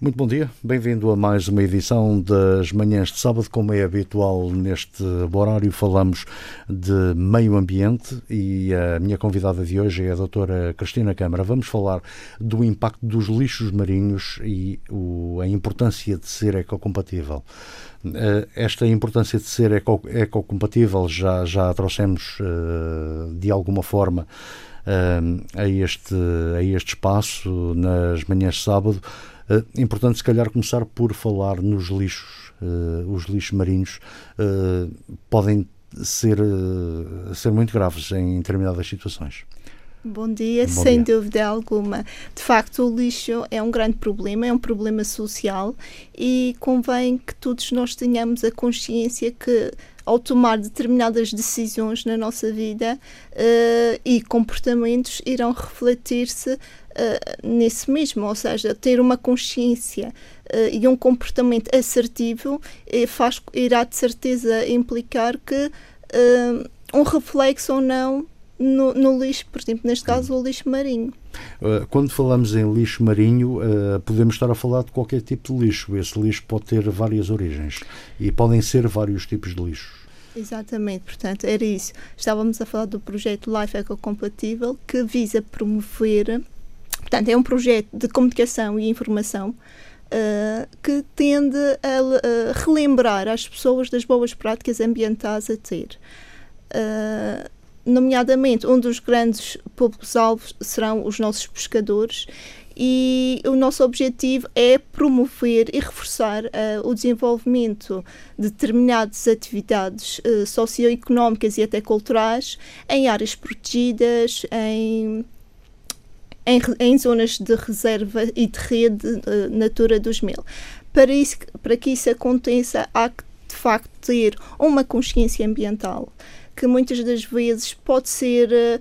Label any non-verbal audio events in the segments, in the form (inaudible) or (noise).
Muito bom dia, bem-vindo a mais uma edição das Manhãs de Sábado. Como é habitual neste horário, falamos de meio ambiente e a minha convidada de hoje é a doutora Cristina Câmara. Vamos falar do impacto dos lixos marinhos e o, a importância de ser ecocompatível. Eh, esta importância de ser eco, ecocompatível já, já a trouxemos eh, de alguma forma eh, a, este, a este espaço nas manhãs de sábado. Uh, importante, se calhar, começar por falar nos lixos. Uh, os lixos marinhos uh, podem ser, ser muito graves em determinadas situações. Bom dia, Bom sem dia. dúvida alguma. De facto, o lixo é um grande problema, é um problema social e convém que todos nós tenhamos a consciência que ao tomar determinadas decisões na nossa vida uh, e comportamentos irão refletir-se uh, nesse mesmo, ou seja, ter uma consciência uh, e um comportamento assertivo faz, irá de certeza implicar que um reflexo ou não no, no, lixo, por exemplo, neste caso o lixo marinho. Quando falamos em lixo marinho, podemos estar a falar de qualquer tipo de lixo. Esse lixo pode ter várias origens e podem ser vários tipos de lixo. Exatamente, portanto, era isso. Estávamos a falar do projeto Life Ecocompatível, que visa promover, portanto, é um projeto de comunicação e informação uh, que tende a, a, relembrar as pessoas das boas práticas ambientais a ter. Uh, nomeadamente, um dos grandes públicos-alvos serão os nossos pescadores e o nosso objetivo é promover e reforçar uh, o desenvolvimento de determinadas atividades uh, socioeconómicas e até culturais em áreas protegidas, em, em, em zonas de reserva e de rede uh, Natura 2000. Para, isso, para que isso aconteça, há que de facto ter uma consciência ambiental que muitas das vezes pode ser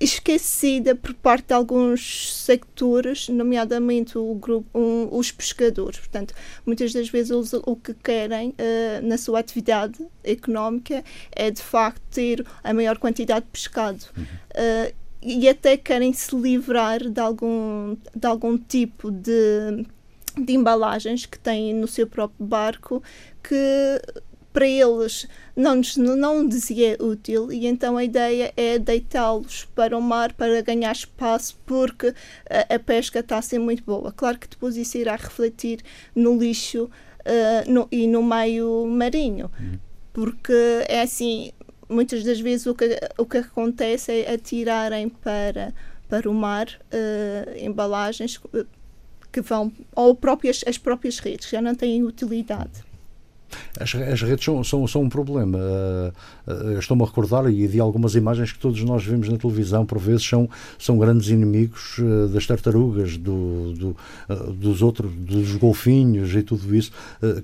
esquecida por parte de alguns sectores, nomeadamente o grupo, um, os pescadores. Portanto, muitas das vezes o que querem uh, na sua atividade económica é de facto ter a maior quantidade de pescado. Uhum. Uh, e até querem se livrar de algum, de algum tipo de, de embalagens que têm no seu próprio barco que para eles não, não dizia útil e então a ideia é deitá-los para o mar para ganhar espaço porque a, a pesca está a ser muito boa. Claro que depois isso irá refletir no lixo uh, no, e no meio marinho, uhum. porque é assim, muitas das vezes o que, o que acontece é atirarem para, para o mar uh, embalagens que vão, ou próprias, as próprias redes, já não têm utilidade. As, as redes são, são, são um problema. Uh, uh, Estou-me a recordar e de algumas imagens que todos nós vemos na televisão, por vezes são, são grandes inimigos uh, das tartarugas, do, do dos outros, dos golfinhos e tudo isso,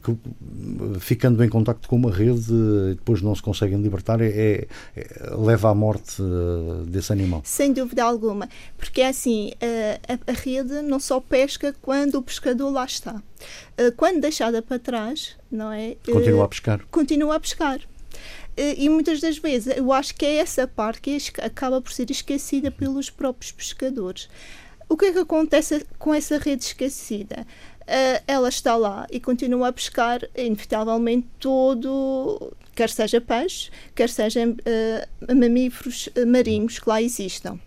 que ficando em contacto com uma rede depois não se conseguem libertar, é, é, é leva à morte desse animal. Sem dúvida alguma, porque é assim, a, a rede não só pesca quando o pescador lá está. Quando deixada para trás, não é? Continua a pescar. Continua a pescar. E muitas das vezes eu acho que é essa parte que acaba por ser esquecida pelos próprios pescadores. O que é que acontece com essa rede esquecida? ela está lá e continua a pescar, inevitavelmente, todo, quer seja peixe, quer sejam uh, mamíferos marinhos que lá existam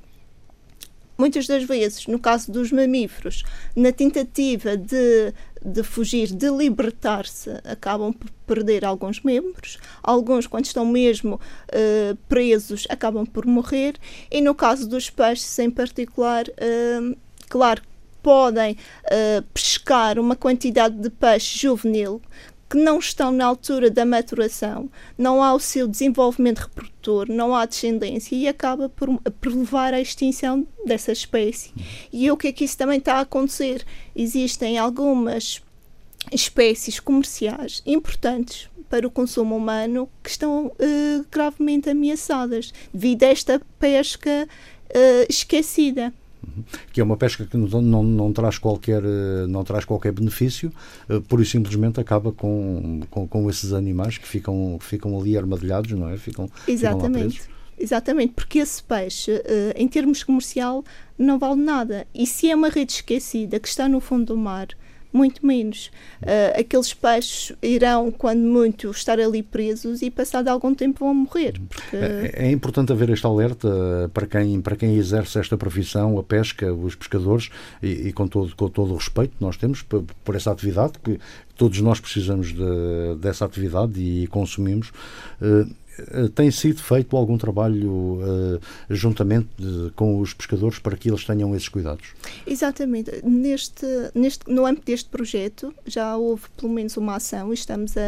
muitas das vezes, no caso dos mamíferos, na tentativa de, de fugir, de libertar-se, acabam por perder alguns membros, alguns, quando estão mesmo uh, presos, acabam por morrer, e no caso dos peixes em particular, uh, claro, podem uh, pescar uma quantidade de peixe juvenil que não estão na altura da maturação, não há o seu desenvolvimento reprodutor, não há descendência e acaba por, por levar à extinção dessa espécie. E o que é que isso também está a acontecer? Existem algumas espécies comerciais importantes para o consumo humano que estão uh, gravemente ameaçadas devido a esta pesca uh, esquecida que é uma pesca que não, não, não, traz, qualquer, não traz qualquer benefício, eh, por e simplesmente acaba com, com, com esses animais que ficam, ficam ali armadilhados, não é? Ficam, Exatamente. Ficam Exatamente, porque esse peixe, uh, em termos comercial, não vale nada. E se é uma rede esquecida que está no fundo do mar, muito menos. Uh, aqueles peixes irão, quando muito, estar ali presos e, passado algum tempo, vão morrer. Porque... É, é, importante haver este alerta para quem, para quem exerce esta profissão, a pesca, os pescadores, e, e com, todo, com todo o respeito que nós temos por, essa atividade, que todos nós precisamos de, dessa atividade e consumimos. Uh, tem sido feito algum trabalho uh, juntamente de, com os pescadores para que eles tenham esses cuidados? Exatamente. Neste, neste, no âmbito deste projeto já houve pelo menos uma ação e estamos a,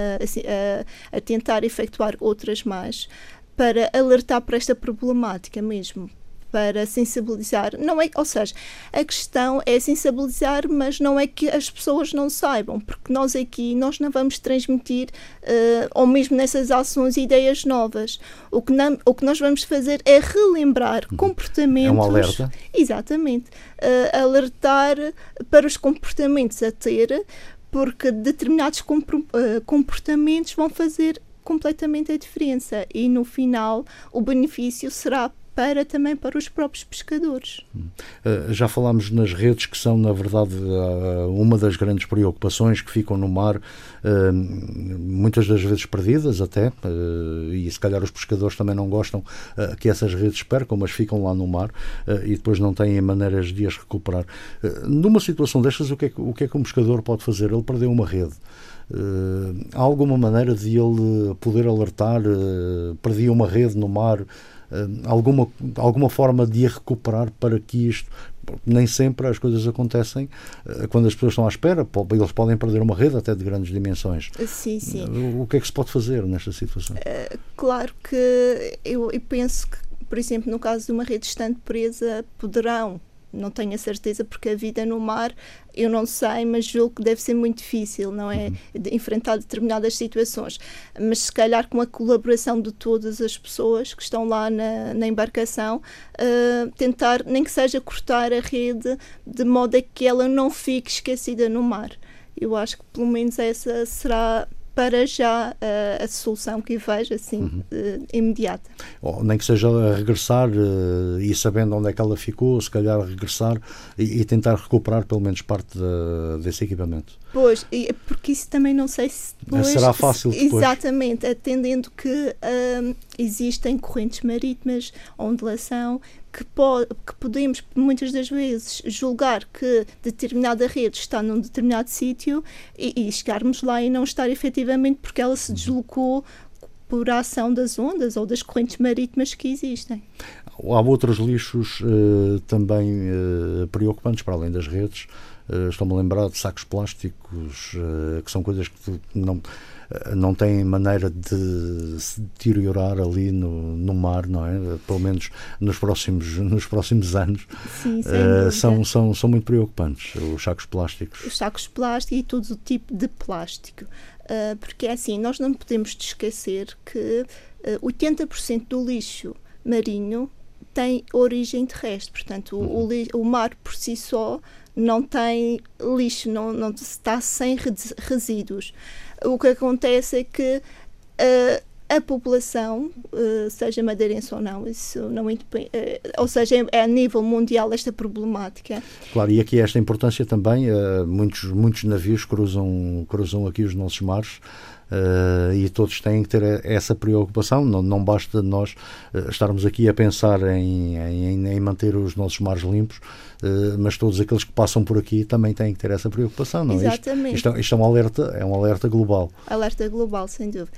a, a tentar efetuar outras mais para alertar para esta problemática mesmo, para sensibilizar. Não é, ou seja, a questão é sensibilizar, mas não é que as pessoas não saibam, porque nós aqui nós não vamos transmitir uh, ou mesmo nessas ações ideias novas. O que, não, o que nós vamos fazer é relembrar comportamentos. É um alerta. Exatamente. Uh, alertar para os comportamentos a ter, porque determinados eh, comportamentos vão fazer completamente a diferença e no final o benefício será para também para os próprios pescadores. Uh, já falámos nas redes que são, na verdade, uh, uma das grandes preocupações que ficam no mar, uh, muitas das vezes perdidas até, e se calhar os pescadores também não gostam que essas redes percam, mas ficam lá no mar e depois não têm maneiras de as recuperar. numa situação destas, o que, é que, o que é que um pescador pode fazer? Ele perdeu uma rede. Há alguma maneira de ele poder alertar? Perdi uma rede no mar, alguma, alguma forma de a recuperar para que isto. Nem sempre as coisas acontecem quando as pessoas estão à espera, eles podem perder uma rede até de grandes dimensões. Sim, sim. O que é que se pode fazer nesta situação? claro que eu, eu penso que, por exemplo, no caso de uma rede estando presa, poderão não tenho a certeza porque a vida no mar eu não sei, mas julgo que deve ser muito difícil, não é? Uhum. De enfrentar determinadas situações. Mas se calhar com a colaboração de todas as pessoas que estão lá na, na embarcação, uh, tentar, nem que seja cortar a rede de modo a que ela não fique esquecida no mar. Eu acho que pelo menos essa será para já uh, a solução que vejo assim uhum. uh, imediata. Ou nem que seja regressar uh, e sabendo onde é que ela ficou, se calhar regressar e, e tentar recuperar pelo menos parte de, desse equipamento. Pois, porque isso também não sei se depois, será fácil depois. Exatamente, atendendo que existem correntes marítimas, ondulação, que, po que podemos muitas das vezes julgar que determinada rede está num determinado sítio e, e chegarmos lá e não estar efetivamente porque ela se deslocou por ação das ondas ou das correntes marítimas que existem. Há outros lixos uh, também uh, preocupantes para além das redes. Uh, Estou-me a lembrar de sacos plásticos, que são coisas que não não têm maneira de se deteriorar ali no, no mar, não é? Pelo menos nos próximos, (laughs) nos próximos anos. Sim, uh, são, são, são muito preocupantes, os sacos plásticos. Os sacos plásticos e todo o tipo de plástico. Uh, porque é assim, nós não podemos esquecer que uh, 80% do lixo marinho tem origem terrestre, portanto, uhum. o, o, mar por si só não tem lixo, não, não está sem resíduos o que acontece é que uh, a população, uh, seja madeirense ou não, isso não uh, ou seja, é, é, a nível mundial esta problemática. Claro, e aqui esta importância também, muitos, muitos navios cruzam, cruzam aqui os nossos mares Uh, e todos têm que ter essa preocupação. Não, não basta nós uh, estarmos aqui a pensar em, em, em manter os nossos mares limpos, uh, mas todos aqueles que passam por aqui também têm que ter essa preocupação. Não? É? Exatamente. Isto, isto, isto, é um alerta, é um alerta global. Alerta global, sem dúvida.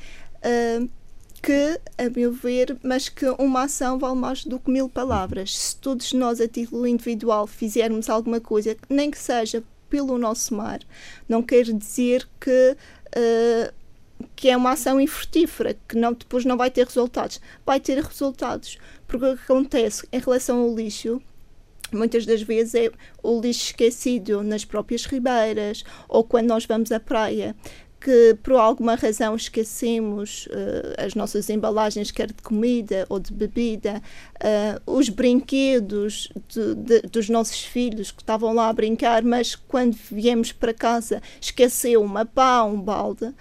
que, a meu ver, mas que uma ação vale mais do que mil palavras. Se todos nós, a título individual, fizermos alguma coisa, nem que seja pelo nosso mar, não quer dizer que uh, que é uma ação infrutífera, que não, depois não vai ter resultados. Vai ter resultados, porque o que acontece em relação ao lixo, muitas das vezes é o lixo esquecido nas próprias ribeiras ou quando nós vamos à praia que por alguma razão esquecemos uh, as nossas embalagens, quer de comida ou de bebida, uh, os brinquedos de, de, dos nossos filhos que estavam lá a brincar, mas quando viemos para casa esqueceu uma pá, um balde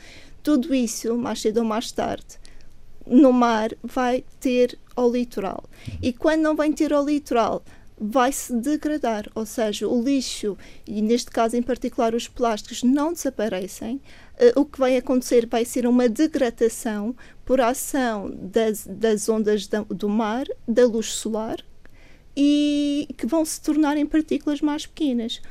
tudo isso, mais cedo ou mais tarde, no mar vai ter ao litoral. E quando não vem ter ao litoral, vai se degradar, ou seja, o lixo, e neste caso em particular os plásticos, não desaparecem. Uh, o que vai acontecer vai ser uma degradação por ação das, das ondas da, do mar, da luz solar, e que vão se tornar em partículas mais pequenas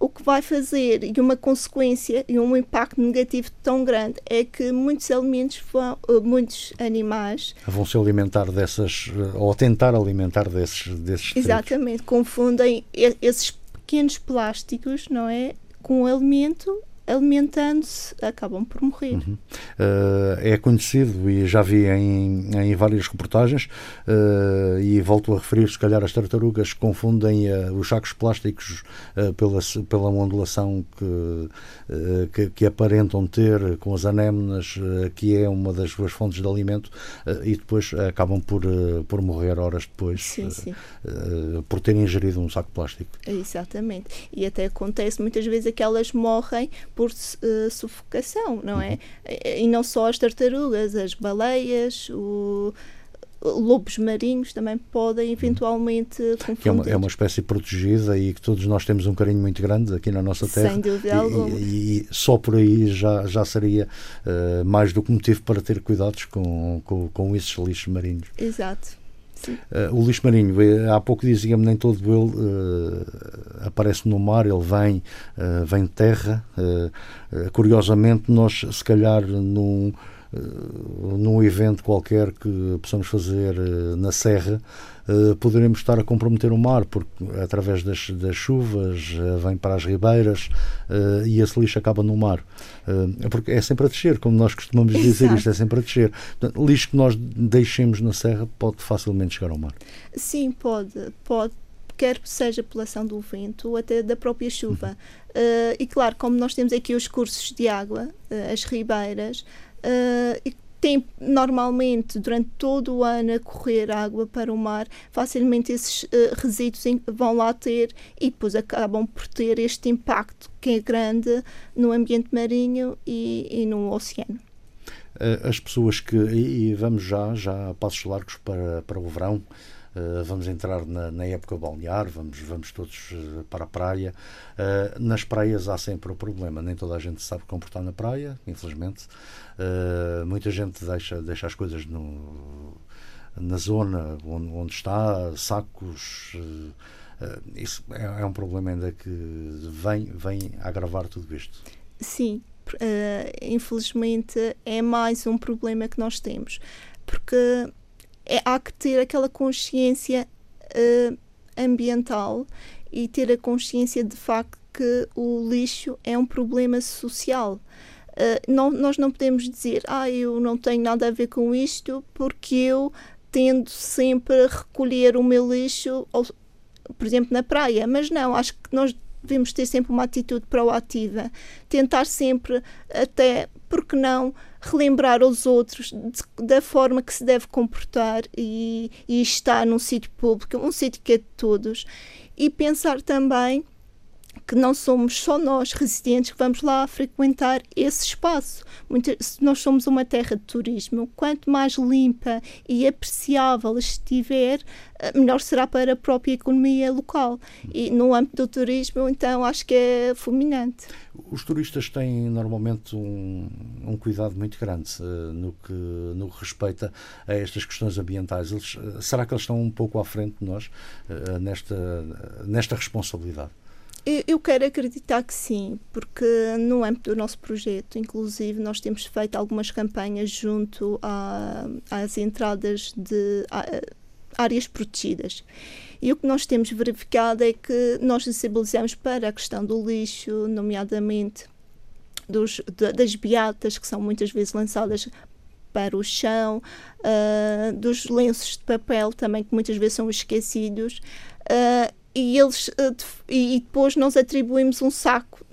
o que vai fazer e uma consequência e um impacto negativo tão grande é que muitos alimentos vão, eh, muitos animais vão se alimentar dessas eh, ou tentar alimentar desses desses exatamente confundem esses pequenos plásticos não é com o alimento alimentando-se, acabam por morrer. Uhum. Uh, é conhecido e já vi em, em várias reportagens, uh, e volto a referir, se calhar as tartarugas confundem uh, os sacos plásticos pela, pela ondulação que, que, que, aparentam ter com as anémonas, que é uma das suas fontes de alimento, e depois acabam por, por morrer horas depois sim, sim. por terem ingerido um saco plástico. Exatamente. E até acontece muitas vezes que elas morrem por uh, sufocação, não é? E não só as tartarugas, as baleias, o lobos marinhos também podem eventualmente confundir. É uma, é uma espécie protegida e que todos nós temos um carinho muito grande aqui na nossa terra. Sem dúvida alguma. E, e, só por aí já, já seria uh, mais do que motivo para ter cuidados com, com, com esses lixos marinhos. Exato. Uh, o lixo marinho, eh, há pouco dizia-me, nem todo ele uh, aparece no mar, ele vem, uh, vem de terra. curiosamente, nós, se calhar, num, num evento qualquer que possamos fazer na Serra, uh, poderemos estar a comprometer o mar, porque através das, das chuvas uh, vem para as ribeiras uh, e esse lixo acaba no mar. porque é sempre a descer, como nós costumamos dizer, Exato. isto é sempre a descer. Portanto, lixo que nós deixemos na serra pode facilmente chegar ao mar. Sim, pode, pode quer seja pela ação do vento ou até da própria chuva. Uhum. Uh, e claro, como nós temos aqui os cursos de água, as ribeiras, e tem normalmente durante todo o ano a correr água para o mar, facilmente esses uh, resíduos vão lá ter e depois acabam por ter este impacto que é grande no ambiente marinho e, e no oceano. Eh, as pessoas que. E, vamos já, já passos largos para, para o verão. Uh, vamos entrar na, na, época balnear, vamos, vamos todos uh, para a praia. Uh, nas praias há sempre o problema, nem toda a gente sabe comportar na praia, infelizmente. Uh, muita gente deixa, deixa as coisas no, na zona onde, onde está, sacos. Uh, isso é, é, um problema ainda que vem, vem agravar tudo isto. Sim, infelizmente é mais um problema que nós temos, porque é, há que ter aquela consciência ambiental e ter a consciência de facto que o lixo é um problema social. Uh, não, nós não podemos dizer, ah, eu não tenho nada a ver com isto porque eu tendo sempre a recolher o meu lixo, ou, por exemplo, na praia. Mas não, acho que nós devemos ter sempre uma atitude proativa, tentar sempre, até, porque não, relembrar aos outros de, da forma que se deve comportar e, e estar num sítio público, um sítio que é de todos, e pensar também que não somos só nós, residentes, que vamos lá frequentar esse espaço. Muito, se nós somos uma terra de turismo, quanto mais limpa e apreciável estiver, eh, melhor será para a própria economia local. E no âmbito do turismo, então, acho que é fulminante. Os turistas têm normalmente um, um cuidado muito grande uh, no, que, no que respeita a estas questões ambientais. Eles, uh, será que eles estão um pouco à frente de nós uh, nesta, nesta responsabilidade? Eu quero acreditar que sim, porque no âmbito do nosso projeto, inclusive, nós temos feito algumas campanhas junto a, às entradas de a, áreas protegidas. E o que nós temos verificado é que nós sensibilizamos para a questão do lixo, nomeadamente dos, das beatas que são muitas vezes lançadas para o chão, uh, dos lenços de papel também que muitas vezes são esquecidos. Uh, e eles eh, e depois nós atribuímos um saco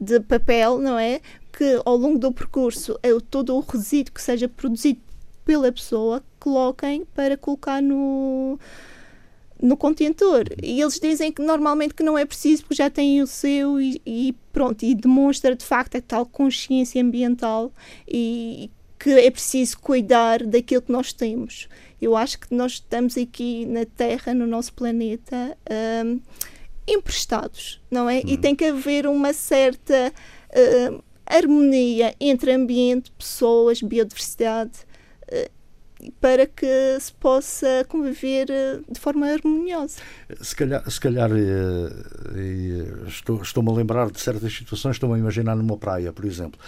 de papel, não é? Que ao longo do percurso é todo o resíduo que seja produzido pela pessoa coloquem para colocar no no contentor e eles dizem que normalmente que não é preciso porque já têm o seu e, e pronto e demonstra de facto a tal consciência ambiental e que é preciso cuidar daquilo que nós temos. Eu acho que nós estamos aqui na Terra, no nosso planeta, um, emprestados, não é? Uhum. E tem que haver uma certa uh, harmonia entre ambiente, pessoas, biodiversidade, uh, para que se possa conviver uh, de forma harmoniosa. Se calhar, se calhar estou, estou-me a lembrar de certas situações, estou-me a imaginar numa praia, por exemplo,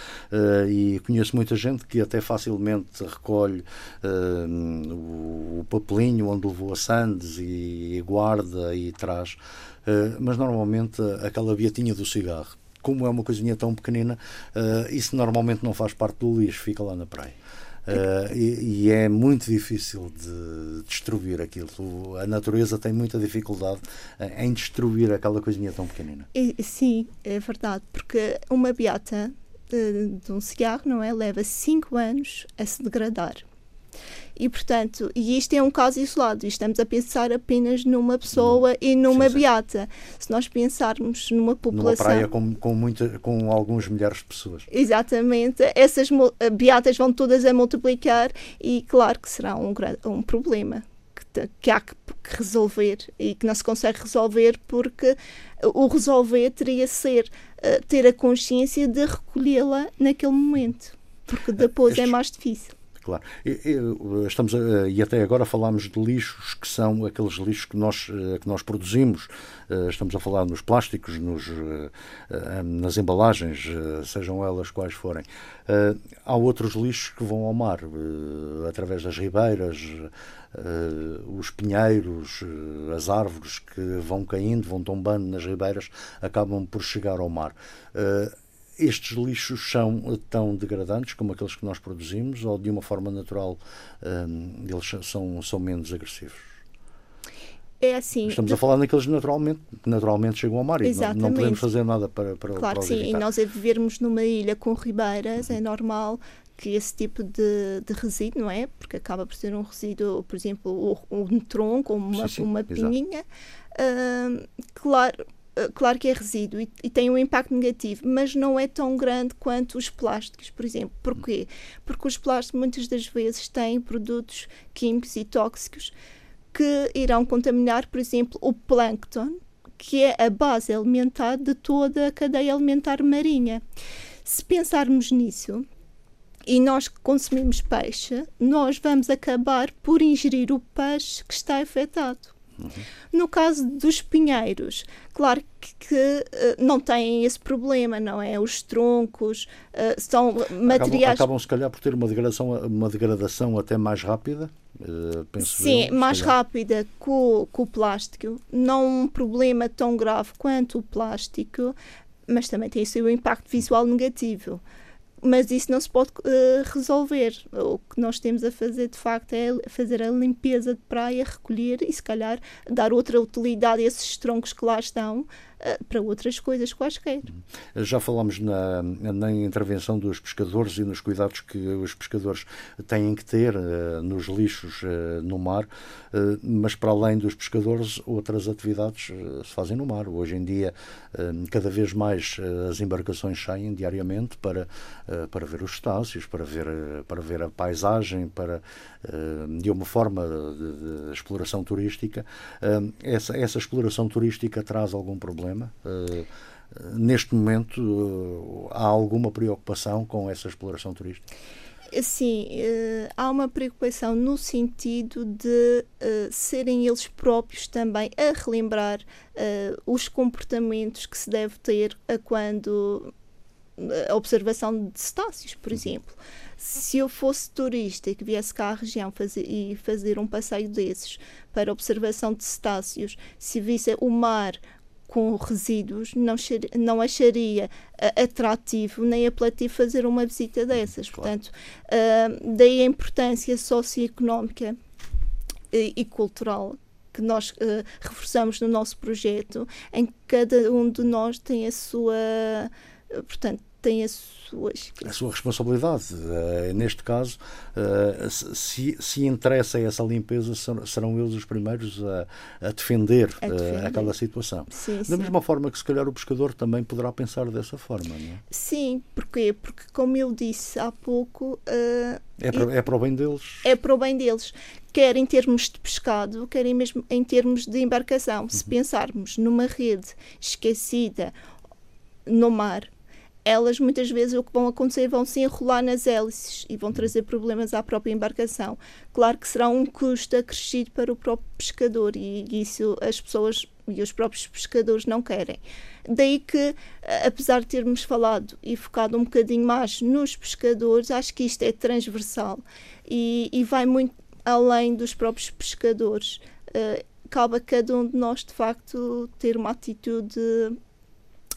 e conheço muita gente que até facilmente recolhe o, papelinho onde levou a sandes e, guarda e traz eh, mas normalmente aquela beatinha do cigarro, como é uma coisinha tão pequenina, isso normalmente não faz parte do lixo, fica lá na praia. Uh, e, e, é muito difícil de destruir aquilo. A natureza tem muita dificuldade em destruir aquela coisinha tão pequenina. Sim, é verdade, porque uma beata de, de um cigarro, não é? Leva 5 anos a se degradar. E, portanto, e isto é um caso isolado, estamos a pensar apenas numa pessoa e numa sim, sim. beata. Se nós pensarmos numa população. Numa praia com, com, muita, com alguns milhares de pessoas. Exatamente, essas beatas vão todas a multiplicar e, claro, que será um, um problema que, há que, resolver e que não se consegue resolver porque o resolver teria ser uh, ter a consciência de recolhê-la naquele momento, porque depois é mais difícil. E, e, estamos a, e até agora falámos de lixos que são aqueles lixos que nós, eh, que nós produzimos. Eh, estamos a falar nos plásticos, nos, eh, nas embalagens, sejam elas quais forem. Há outros lixos que vão ao mar, através das ribeiras, os pinheiros, as árvores que vão caindo, vão tombando nas ribeiras, acabam por chegar ao mar estes lixos são tão degradantes como aqueles que nós produzimos ou de uma forma natural um, eles são, são menos agressivos? É assim. Estamos de... a falar naqueles naturalmente, naturalmente chegam ao mar Exatamente. e não, não, podemos fazer nada para, para Claro para que sim, e nós a vivermos numa ilha com ribeiras, é normal que esse tipo de, de resíduo, não é? Porque acaba por ser um resíduo, por exemplo, um tronco ou uma, sim, sim, uma pinhinha. Uh, claro, eh, claro que é resíduo e, e, tem um impacto negativo, mas não é tão grande quanto os plásticos, por exemplo. Porquê? Porque os plásticos muitas das vezes têm produtos químicos e tóxicos que irão contaminar, por exemplo, o plâncton, que é a base alimentar de toda a cadeia alimentar marinha. Se pensarmos nisso, e nós que consumimos peixe, nós vamos acabar por ingerir o peixe que está afetado. Uhum. No caso dos pinheiros, claro que, que uh, não têm esse problema, não é? Os troncos uh, são materiais. Acabam, acabam, se calhar, por ter uma degradação, uma degradação até mais rápida. Uh, Sim, mais rápida que o, que o plástico. Não um problema tão grave quanto o plástico, mas também tem o seu impacto visual negativo mas isso não se pode uh, resolver. O que nós temos a fazer, de facto, é fazer a limpeza de praia, recolher e, se calhar, dar outra utilidade a esses troncos que lá estão para outras coisas quaisquer. Já falámos na, na intervenção dos pescadores e nos cuidados que os pescadores têm que ter uh, nos lixos uh, no mar, uh, mas para além dos pescadores, outras atividades se fazem no mar. Hoje em dia, cada vez mais as embarcações saem diariamente para, para ver os estácios, para ver, para ver a paisagem, para, de uma forma de, de exploração turística. essa, essa exploração turística traz algum problema? Problema. Uh, neste momento, uh, há alguma preocupação com essa exploração turística? Sim, uh, há uma preocupação no sentido de serem eles próprios também a relembrar os comportamentos que se deve ter a quando a observação de cetáceos, por exemplo. Se eu fosse turista e que viesse cá à região fazer, e fazer um passeio desses para observação de cetáceos, se visse o mar com resíduos, não, não acharia uh, atrativo nem apelativo fazer uma visita dessas. Claro. Portanto, uh, daí a importância socioeconómica e, e cultural que nós uh, reforçamos no nosso projeto, em que cada um de nós tem a sua, portanto, tem as suas. A sua responsabilidade. Uh, neste caso, uh, se, se interessa essa limpeza, serão eles os primeiros a, a, defender, a defender. Uh, aquela situação. Sim, da sim. mesma forma que, se calhar, o pescador também poderá pensar dessa forma, não é? Sim, porquê? Porque, como eu disse há pouco. é, para, é para o bem deles. É para o bem deles quer em termos de pescado, quer em mesmo em termos de embarcação. Uhum. Se pensarmos numa rede esquecida no mar, elas muitas vezes o que vão acontecer vão se enrolar nas hélices e vão trazer problemas à própria embarcação. Claro que será um custo acrescido para o próprio pescador e isso as pessoas e os próprios pescadores não querem. Daí que, apesar de termos falado e focado um bocadinho mais nos pescadores, acho que isto é transversal e, e vai muito além dos próprios pescadores. Uh, cabe a cada um de nós, de facto, ter uma atitude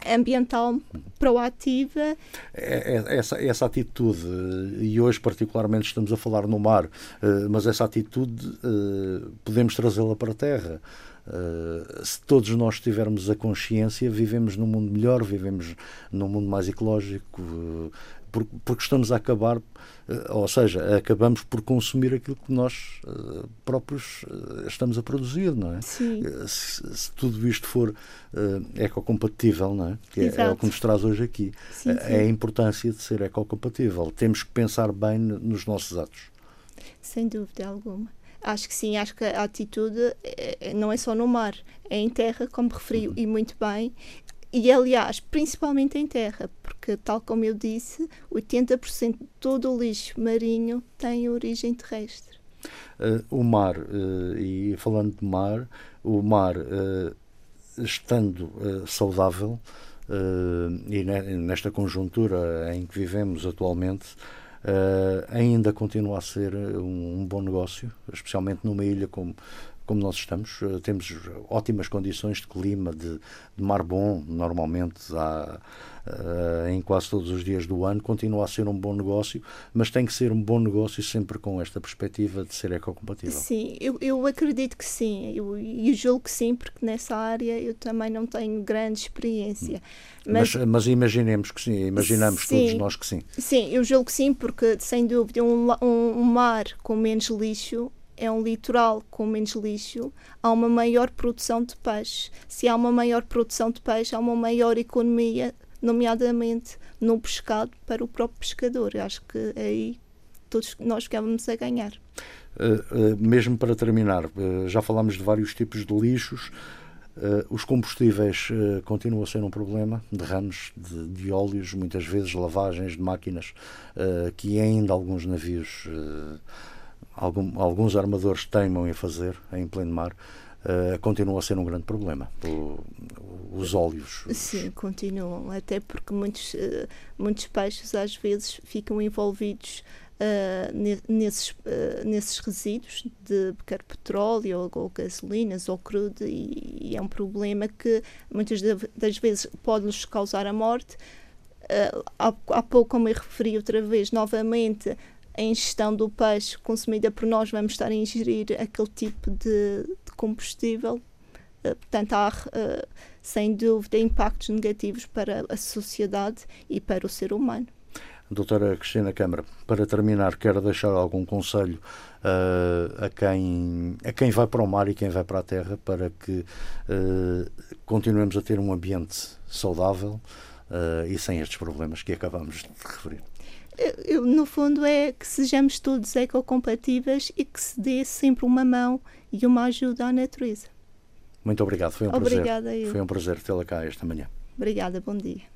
ambiental proativa. É, é, essa, essa atitude, e hoje particularmente estamos a falar no mar, eh, mas essa atitude eh, podemos trazê-la para a terra. Uh, se todos nós tivermos a consciência, vivemos num mundo melhor, vivemos num mundo mais ecológico, porque estamos a acabar, eh, ou seja, acabamos por consumir aquilo que nós eh, próprios eh, estamos a produzir, não é? Sim. Se, se tudo isto for ecocompatível, não é? Que é, é, o que nos traz hoje aqui. Sim, sim. É a importância de ser ecocompatível. Temos que pensar bem nos nossos atos. Sem dúvida alguma. Acho que sim, acho que a atitude não é só no mar, é em terra, como referiu, uhum. e muito bem, e aliás, principalmente em terra, porque, tal como eu disse, 80% de todo o lixo marinho tem origem terrestre. Uh, o mar, uh, e falando de mar, o mar uh, estando saudável, e nesta conjuntura em que vivemos atualmente, ainda continua a ser um, um bom negócio, especialmente numa ilha como como nós estamos, eh, temos ótimas condições de clima, de, de mar bom, normalmente há, uh, em quase todos os dias do ano, continua a ser um bom negócio, mas tem que ser um bom negócio sempre com esta perspectiva de ser ecocompatível. Sim, eu, eu acredito que sim, eu, eu julgo que sim, porque nessa área eu também não tenho grande experiência. Mas, mas, mas imaginemos que sim, imaginamos sim, todos nós que sim. Sim, eu julgo que sim, porque sem dúvida um, um mar com menos lixo é um litoral com menos lixo, há uma maior produção de peixe. Se há uma maior produção de peixe, há uma maior economia, nomeadamente no pescado, para o próprio pescador. Eu acho que aí todos nós ficamos a ganhar. Uh, uh, mesmo para terminar, uh, já falámos de vários tipos de lixos. os combustíveis continuam a ser um problema, derrames de, de óleos, muitas vezes lavagens de máquinas, que ainda alguns navios algum, alguns armadores teimam em fazer em pleno mar, uh, continua a ser um grande problema. O, os óleos. Sim, continuam, até porque muitos, uh, muitos peixes às vezes ficam envolvidos uh, nesses, nesses resíduos de quer petróleo ou, ou gasolinas ou crudo e, e, é um problema que muitas das vezes pode-nos causar a morte. Há, há pouco, como eu referi outra vez, novamente, a ingestão do peixe consumida por nós, vamos estar a ingerir aquele tipo de, de combustível. Uh, portanto, há, uh, sem dúvida, impactos negativos para a sociedade e para o ser humano. Doutora Cristina Câmara, para terminar, quero deixar algum conselho uh, a, quem, a quem vai para o mar e quem vai para a terra para que continuemos a ter um ambiente saudável e sem estes problemas que acabamos de referir no fundo é que sejamos todos ecocompatíveis e que se dê sempre uma mão e uma ajuda à natureza. Muito obrigado, foi um Obrigada prazer. Foi um prazer tê-la cá esta manhã. Obrigada, bom dia.